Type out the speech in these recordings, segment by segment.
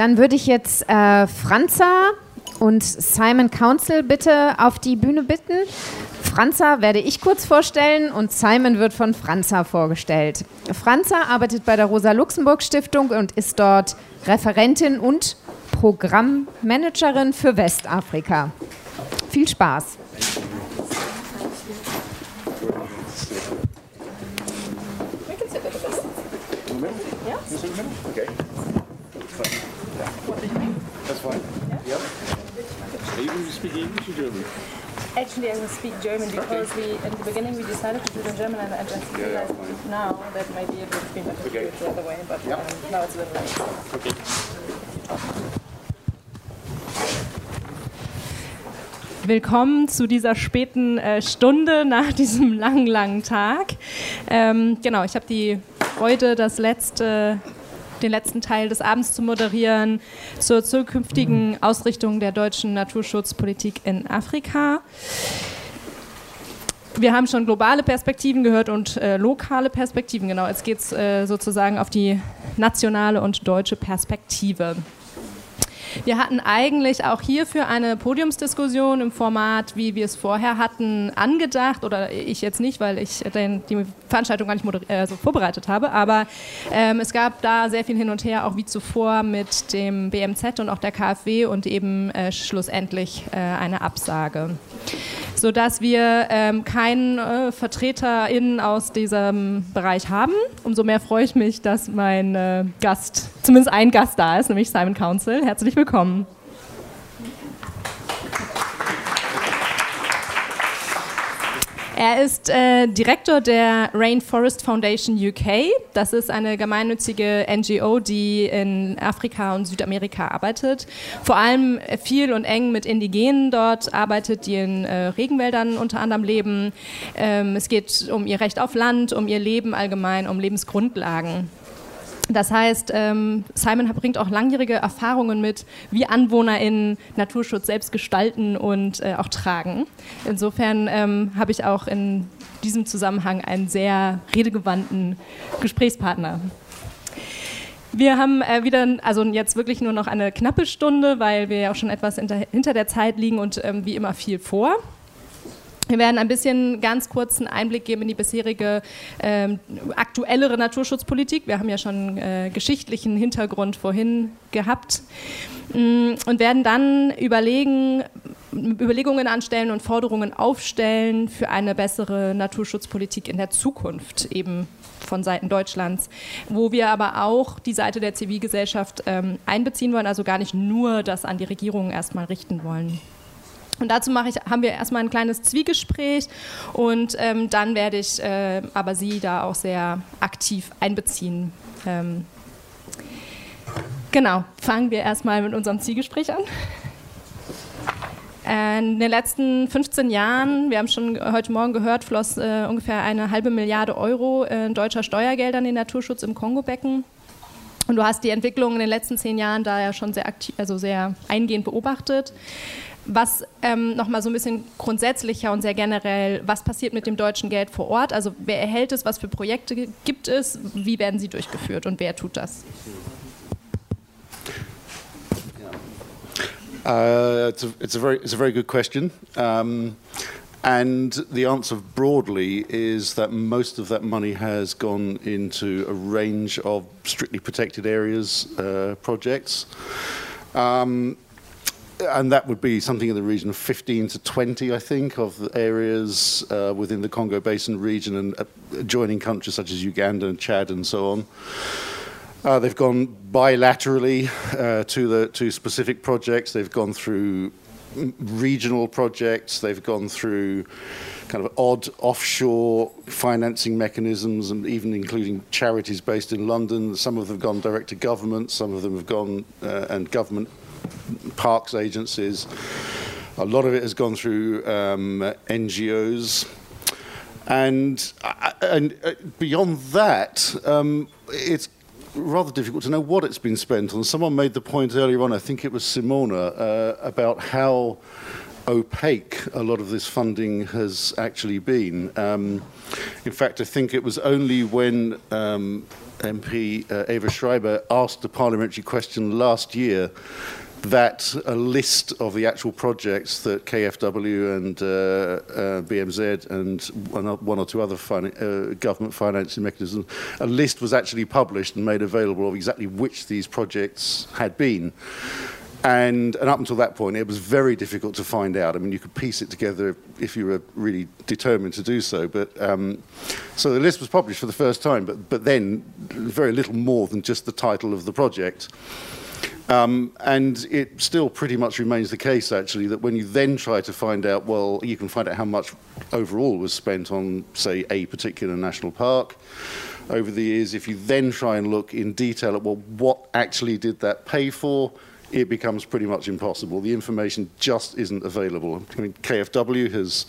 Dann würde ich jetzt äh, Franza und Simon Council bitte auf die Bühne bitten. Franza werde ich kurz vorstellen und Simon wird von Franza vorgestellt. Franza arbeitet bei der Rosa-Luxemburg-Stiftung und ist dort Referentin und Programmmanagerin für Westafrika. Viel Spaß! Speak English or German? Actually, I will speak German because okay. we, at the beginning we decided to do it in German and I just yeah, realized yeah, now that maybe it would be better okay. to do it the other way, but yeah. um, now it's a little late. So. Okay. Willkommen zu dieser späten äh, Stunde nach diesem langen, langen Tag. Ähm, genau, ich habe die Freude, das letzte den letzten Teil des Abends zu moderieren zur zukünftigen Ausrichtung der deutschen Naturschutzpolitik in Afrika. Wir haben schon globale Perspektiven gehört und äh, lokale Perspektiven. Genau, jetzt geht es äh, sozusagen auf die nationale und deutsche Perspektive. Wir hatten eigentlich auch hierfür eine Podiumsdiskussion im Format, wie wir es vorher hatten, angedacht. Oder ich jetzt nicht, weil ich den, die Veranstaltung gar nicht äh, so vorbereitet habe. Aber ähm, es gab da sehr viel hin und her, auch wie zuvor mit dem BMZ und auch der KfW und eben äh, schlussendlich äh, eine Absage sodass wir ähm, keinen äh, VertreterInnen aus diesem Bereich haben. Umso mehr freue ich mich, dass mein äh, Gast, zumindest ein Gast da ist, nämlich Simon Council. Herzlich willkommen. Er ist äh, Direktor der Rainforest Foundation UK. Das ist eine gemeinnützige NGO, die in Afrika und Südamerika arbeitet. Vor allem viel und eng mit Indigenen dort arbeitet, die in äh, Regenwäldern unter anderem leben. Ähm, es geht um ihr Recht auf Land, um ihr Leben allgemein, um Lebensgrundlagen. Das heißt, ähm, Simon bringt auch langjährige Erfahrungen mit, wie AnwohnerInnen Naturschutz selbst gestalten und äh, auch tragen. Insofern ähm, habe ich auch in diesem Zusammenhang einen sehr redegewandten Gesprächspartner. Wir haben äh, wieder, also jetzt wirklich nur noch eine knappe Stunde, weil wir ja auch schon etwas hinter, der Zeit liegen und ähm, wie immer viel vor. Wir werden ein bisschen ganz kurzen Einblick geben in die bisherige ähm, aktuellere Naturschutzpolitik. Wir haben ja schon äh, geschichtlichen Hintergrund vorhin gehabt mm, und werden dann überlegen, Überlegungen anstellen und Forderungen aufstellen für eine bessere Naturschutzpolitik in der Zukunft, eben von Seiten Deutschlands, wo wir aber auch die Seite der Zivilgesellschaft ähm, einbeziehen wollen, also gar nicht nur das an die Regierung erstmal richten wollen. Und dazu mache ich, haben wir erstmal ein kleines Zwiegespräch und ähm, dann werde ich äh, aber Sie da auch sehr aktiv einbeziehen. Ähm, genau, fangen wir erstmal mit unserem Zwiegespräch an. In den letzten 15 Jahren, wir haben schon heute Morgen gehört, floss äh, ungefähr eine halbe Milliarde Euro äh, deutscher Steuergelder in den Naturschutz im Kongo-Becken. Und du hast die Entwicklung in den letzten zehn Jahren da ja schon sehr, aktiv, also sehr eingehend beobachtet. Was ähm, nochmal so ein bisschen grundsätzlicher und sehr generell, was passiert mit dem deutschen Geld vor Ort? Also wer erhält es, was für Projekte gibt es, wie werden sie durchgeführt und wer tut das? Uh, it's, a, it's, a very, it's a very good question. Um, and the answer broadly is that most of that money has gone into a range of strictly protected areas uh, projects. Um, and that would be something in the region of 15 to 20, I think, of the areas uh, within the Congo Basin region and uh, adjoining countries such as Uganda and Chad and so on. Uh, they've gone bilaterally uh, to the to specific projects. They've gone through regional projects. They've gone through kind of odd offshore financing mechanisms, and even including charities based in London. Some of them have gone direct to government. Some of them have gone uh, and government parks agencies. A lot of it has gone through um, NGOs. And, uh, and uh, beyond that, um, it's rather difficult to know what it's been spent on. Someone made the point earlier on, I think it was Simona, uh, about how opaque a lot of this funding has actually been. Um, in fact, I think it was only when um, MP uh, Eva Schreiber asked a parliamentary question last year that a list of the actual projects that KFW and uh, uh, BMZ and one or, two other uh, government financing mechanisms, a list was actually published and made available of exactly which these projects had been. And, and, up until that point, it was very difficult to find out. I mean, you could piece it together if you were really determined to do so. But um, so the list was published for the first time, but, but then very little more than just the title of the project. Um, and it still pretty much remains the case, actually, that when you then try to find out, well, you can find out how much overall was spent on, say, a particular national park over the years. If you then try and look in detail at, well, what actually did that pay for? it becomes pretty much impossible. The information just isn't available. I mean, KFW has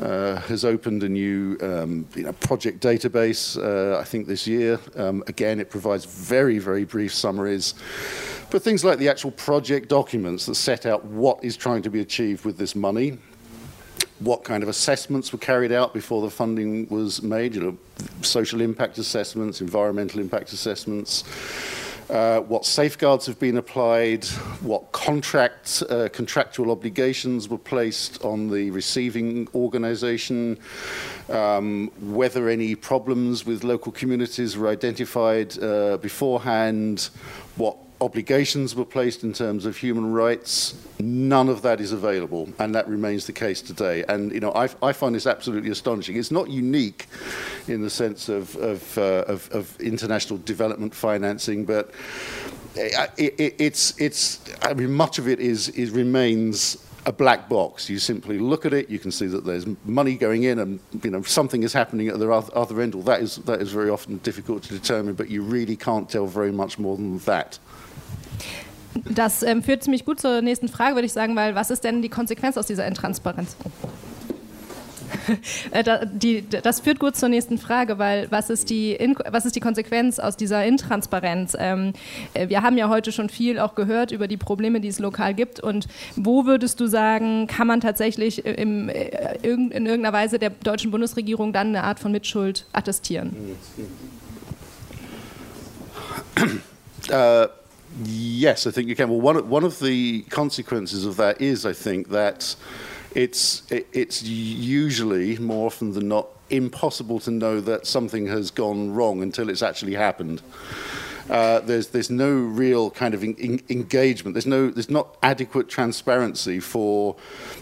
uh, has opened a new um, you know, project database, uh, I think this year. Um, again, it provides very, very brief summaries. But things like the actual project documents that set out what is trying to be achieved with this money, what kind of assessments were carried out before the funding was made, you know, social impact assessments, environmental impact assessments, uh, what safeguards have been applied, what contract, uh, contractual obligations were placed on the receiving organisation, um, whether any problems with local communities were identified uh, beforehand, what obligations were placed in terms of human rights. None of that is available, and that remains the case today. And you know, I, I find this absolutely astonishing. It's not unique in the sense of, of, uh, of, of international development financing, but it, it, it's, it's, I mean, much of it is, is remains a black box. You simply look at it, you can see that there's money going in and you know, something is happening at the other end. Well, that is, that is very often difficult to determine, but you really can't tell very much more than that. Das ähm, führt ziemlich gut zur nächsten Frage, würde ich sagen, weil was ist denn die Konsequenz aus dieser Intransparenz? Äh, das führt gut zur nächsten Frage, weil was ist die, was ist die Konsequenz aus dieser Intransparenz? Ähm, äh, wir haben ja heute schon viel auch gehört über die Probleme, die es lokal gibt. Und wo würdest du sagen, kann man tatsächlich in irgendeiner Weise der deutschen Bundesregierung dann eine Art von Mitschuld attestieren? Uh Yes, I think you can. Well, one, one of the consequences of that is, I think, that it's, it, it's usually, more often than not, impossible to know that something has gone wrong until it's actually happened. Uh, there's, there's no real kind of in, in engagement. There's, no, there's not adequate transparency for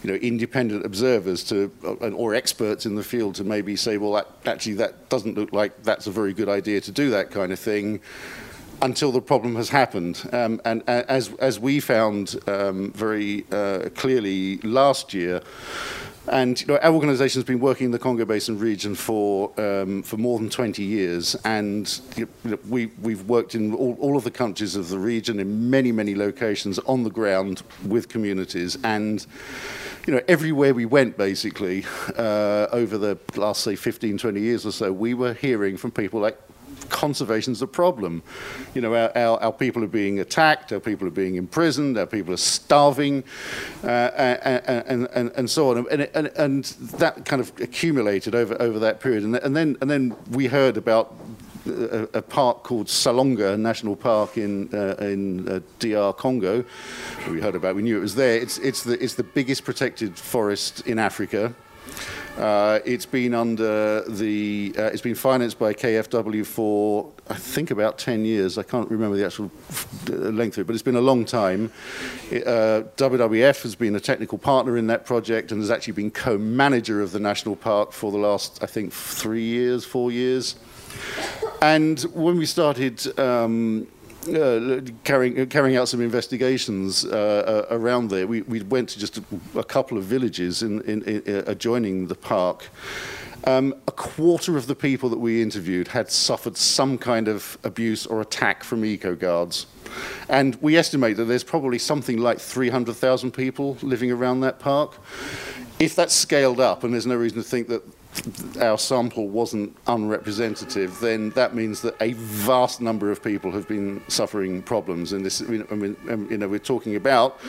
you know, independent observers to, uh, or experts in the field to maybe say, well, that, actually, that doesn't look like that's a very good idea to do that kind of thing until the problem has happened. Um, and uh, as, as we found um, very uh, clearly last year, and you know, our organisation has been working in the Congo Basin region for um, for more than 20 years, and you know, we we've worked in all, all of the countries of the region in many many locations on the ground with communities, and you know everywhere we went basically uh, over the last say 15 20 years or so, we were hearing from people like conservation is a problem. You know, our, our, our, people are being attacked, our people are being imprisoned, our people are starving, uh, and, and, and, so on. And, and, and that kind of accumulated over, over that period. And, and, then, and then we heard about a, a, park called Salonga National Park in uh, in uh, DR Congo. We heard about. We knew it was there. It's it's the it's the biggest protected forest in Africa. Uh, it's been under the, uh, it's been financed by KFW for, I think, about 10 years. I can't remember the actual length of it, but it's been a long time. Uh, WWF has been a technical partner in that project and has actually been co-manager of the national park for the last, I think, three years, four years. And when we started um, carrying, uh, carrying out some investigations uh, uh, around there. We, we went to just a, a couple of villages in, in, in uh, adjoining the park. Um, a quarter of the people that we interviewed had suffered some kind of abuse or attack from eco guards. And we estimate that there's probably something like 300,000 people living around that park. If that's scaled up, and there's no reason to think that our sample wasn't unrepresentative, then that means that a vast number of people have been suffering problems. And this, I mean, um, you know, we're talking about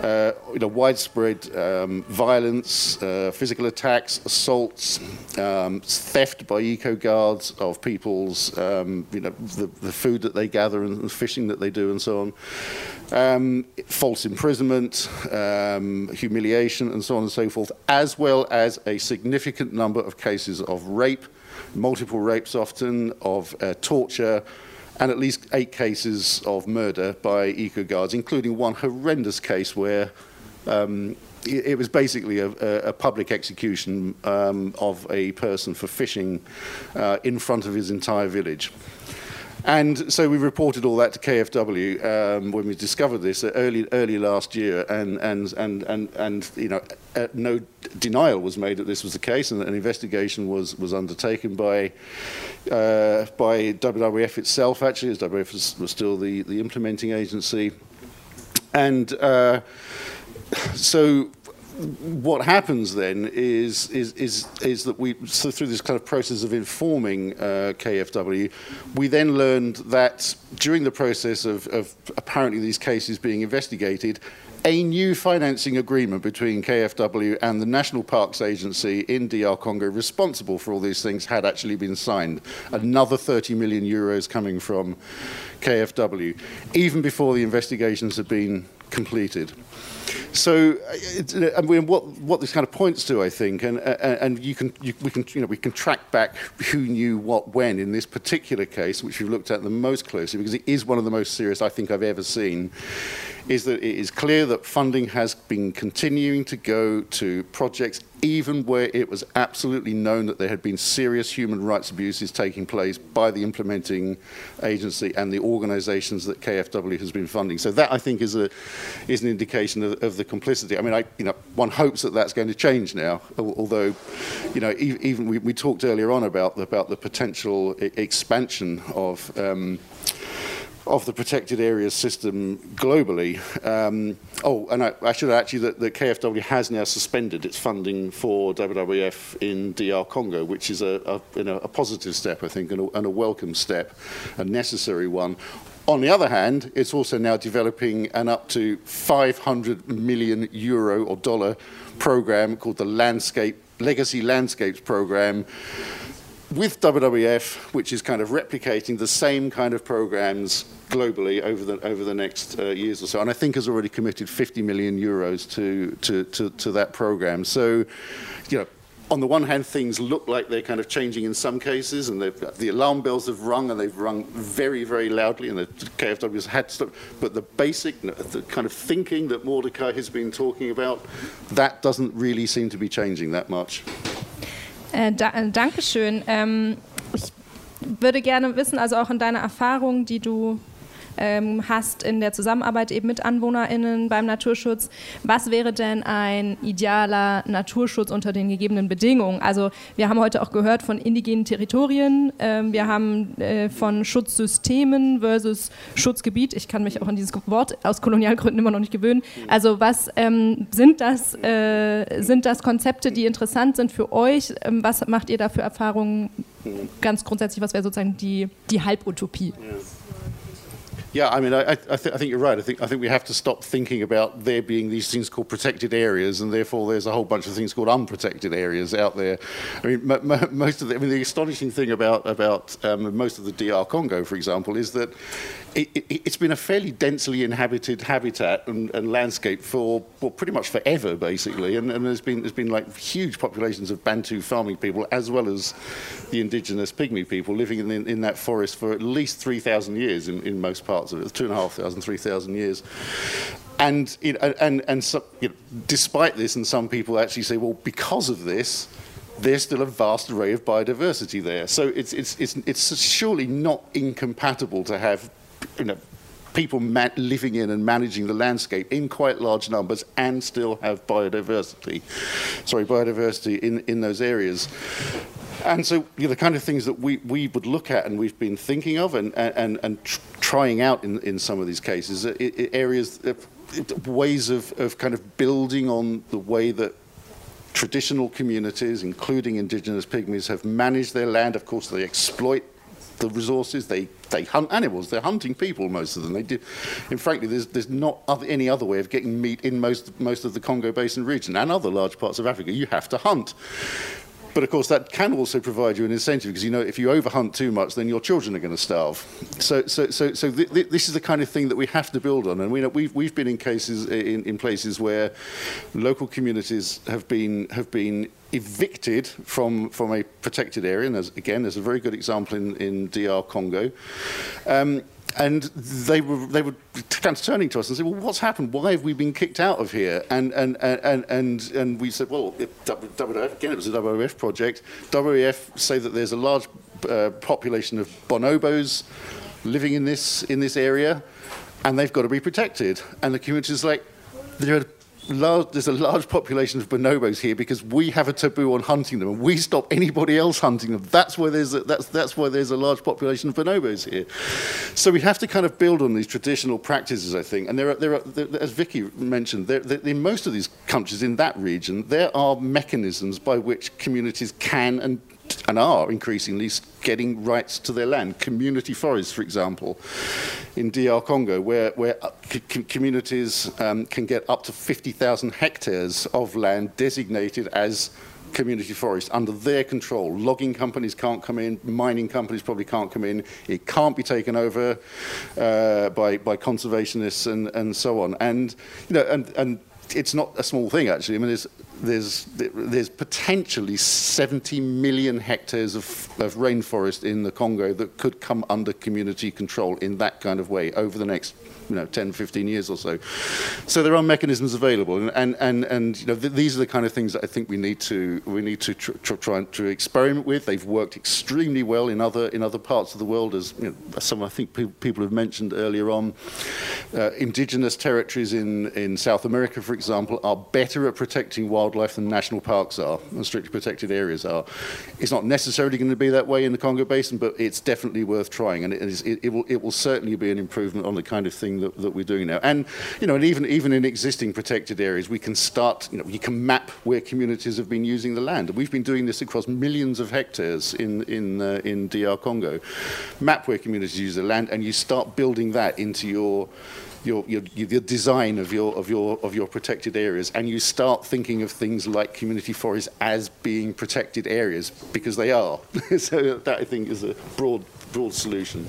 uh, you know, widespread um, violence, uh, physical attacks, assaults, um, theft by eco guards of people's, um, you know, the, the, food that they gather and the fishing that they do and so on, um, false imprisonment, um, humiliation, and so on and so forth, as well as a significant number of cases of rape, multiple rapes often, of uh, torture and at least eight cases of murder by eco guards, including one horrendous case where um, it, it, was basically a, a public execution um, of a person for fishing uh, in front of his entire village. And so we reported all that to KFW um, when we discovered this early, early last year, and, and, and, and, and you know, uh, no denial was made that this was the case, and an investigation was, was undertaken by, uh, by WWF itself, actually, as WWF was, was still the, the implementing agency. And uh, so what happens then is, is, is, is that we, so through this kind of process of informing uh, KFW, we then learned that during the process of, of apparently these cases being investigated, a new financing agreement between KFW and the National Parks Agency in DR Congo responsible for all these things had actually been signed. Another 30 million euros coming from KFW, even before the investigations had been completed. So, uh, I mean, what, what this kind of points to, I think, and, uh, and you can, you, we, can, you know, we can track back who knew what when in this particular case, which we've looked at the most closely, because it is one of the most serious I think I've ever seen, is that it is clear that funding has been continuing to go to projects even where it was absolutely known that there had been serious human rights abuses taking place by the implementing agency and the organizations that KFW has been funding. So that I think is a is an indication of, of the complicity. I mean, I, you know, one hopes that that's going to change now. Although, you know, even we, we talked earlier on about about the potential expansion of. Um, of the protected areas system globally. Um, oh, and I, I should actually that the KFW has now suspended its funding for WWF in DR Congo, which is a, a, you know, a positive step, I think, and a, and a welcome step, a necessary one. On the other hand, it's also now developing an up to 500 million euro or dollar program called the Landscape Legacy Landscapes Program with WWF, which is kind of replicating the same kind of programs globally over the over the next uh, years or so, and I think has already committed 50 million euros to to to, to that program. So, you know. On the one hand, things look like they're kind of changing in some cases, and the alarm bells have rung, and they've rung very, very loudly, and the KFW has had to stop. But the basic, the kind of thinking that Mordecai has been talking about, that doesn't really seem to be changing that much. Äh, da, äh, Dankeschön. Ähm, ich würde gerne wissen, also auch in deiner Erfahrung, die du ähm, hast in der Zusammenarbeit eben mit AnwohnerInnen beim Naturschutz. Was wäre denn ein idealer Naturschutz unter den gegebenen Bedingungen? Also wir haben heute auch gehört von indigenen Territorien, ähm, wir haben äh, von Schutzsystemen versus Schutzgebiet. Ich kann mich auch an dieses Wort aus Kolonialgründen immer noch nicht gewöhnen. Also was ähm, sind, das, äh, sind das Konzepte, die interessant sind für euch? Ähm, was macht ihr da für Erfahrungen? Ganz grundsätzlich, was wäre sozusagen die, die Halbutopie? Yes. Yeah, I mean, I, I, th- I, think you're right. I think I think we have to stop thinking about there being these things called protected areas, and therefore there's a whole bunch of things called unprotected areas out there. I mean, most of the, I mean, the astonishing thing about about um, most of the DR Congo, for example, is that it, has it, been a fairly densely inhabited habitat and, and landscape for well, pretty much forever, basically. And, and, there's been there's been like huge populations of Bantu farming people as well as the indigenous pygmy people living in, in, in that forest for at least three thousand years in, in most parts of it, two and a half thousand, three thousand years. And you know, and and so, you know, despite this, and some people actually say, well, because of this there's still a vast array of biodiversity there. So it's, it's, it's, it's surely not incompatible to have you know, people living in and managing the landscape in quite large numbers and still have biodiversity, sorry, biodiversity in, in those areas. And so you know, the kind of things that we, we would look at and we've been thinking of and, and, and tr- trying out in, in some of these cases, uh, areas, ways of, of kind of building on the way that traditional communities, including indigenous pygmies, have managed their land. Of course, they exploit the resources. They, they hunt animals. They're hunting people, most of them. They do. And frankly, there's, there's not other, any other way of getting meat in most, most of the Congo Basin region and other large parts of Africa. You have to hunt. But of course, that can also provide you an incentive because you know if you overhunt too much, then your children are going to starve. So, so, so, so th th this is the kind of thing that we have to build on. And we know we've, we've been in cases in, in places where local communities have been have been evicted from, from a protected area, and as, again, there's a very good example in, in DR Congo. Um, and they were they were kind of turning to us and said, "Well, what's happened? Why have we been kicked out of here?" And and and and and we said, "Well, it, WWF, again, it was a WWF project. WWF say that there's a large uh, population of bonobos living in this in this area, and they've got to be protected." And the community is like, "There are large, there's a large population of bonobos here because we have a taboo on hunting them and we stop anybody else hunting them. That's why there's a, that's, that's why there's a large population of bonobos here. So we have to kind of build on these traditional practices, I think. And there are, there are there, as Vicky mentioned, there, there, in most of these countries in that region, there are mechanisms by which communities can and and are increasingly getting rights to their land. Community forests, for example, in DR Congo, where, where uh, communities um, can get up to 50,000 hectares of land designated as community forest under their control. Logging companies can't come in, mining companies probably can't come in. It can't be taken over uh, by, by conservationists and, and so on. And, you know, and, and it's not a small thing, actually. I mean, there's there's, there's potentially 70 million hectares of, of rainforest in the Congo that could come under community control in that kind of way over the next you know 10 15 years or so. So there are mechanisms available and and and, you know th these are the kind of things that I think we need to we need to tr tr try to experiment with. They've worked extremely well in other in other parts of the world as you know, some I think pe people have mentioned earlier on. Uh, indigenous territories in in South America for example are better at protecting wildlife than national parks are and strictly protected areas are it's not necessarily going to be that way in the Congo basin but it's definitely worth trying and it, is, it, it will it will certainly be an improvement on the kind of thing that, that we're doing now. And, you know, and even, even in existing protected areas, we can start, you know, you can map where communities have been using the land. And we've been doing this across millions of hectares in, in, uh, in DR Congo. Map where communities use the land, and you start building that into your your, your, your design of your, of, your, of your protected areas and you start thinking of things like community forests as being protected areas because they are. so that I think is a broad, broad solution.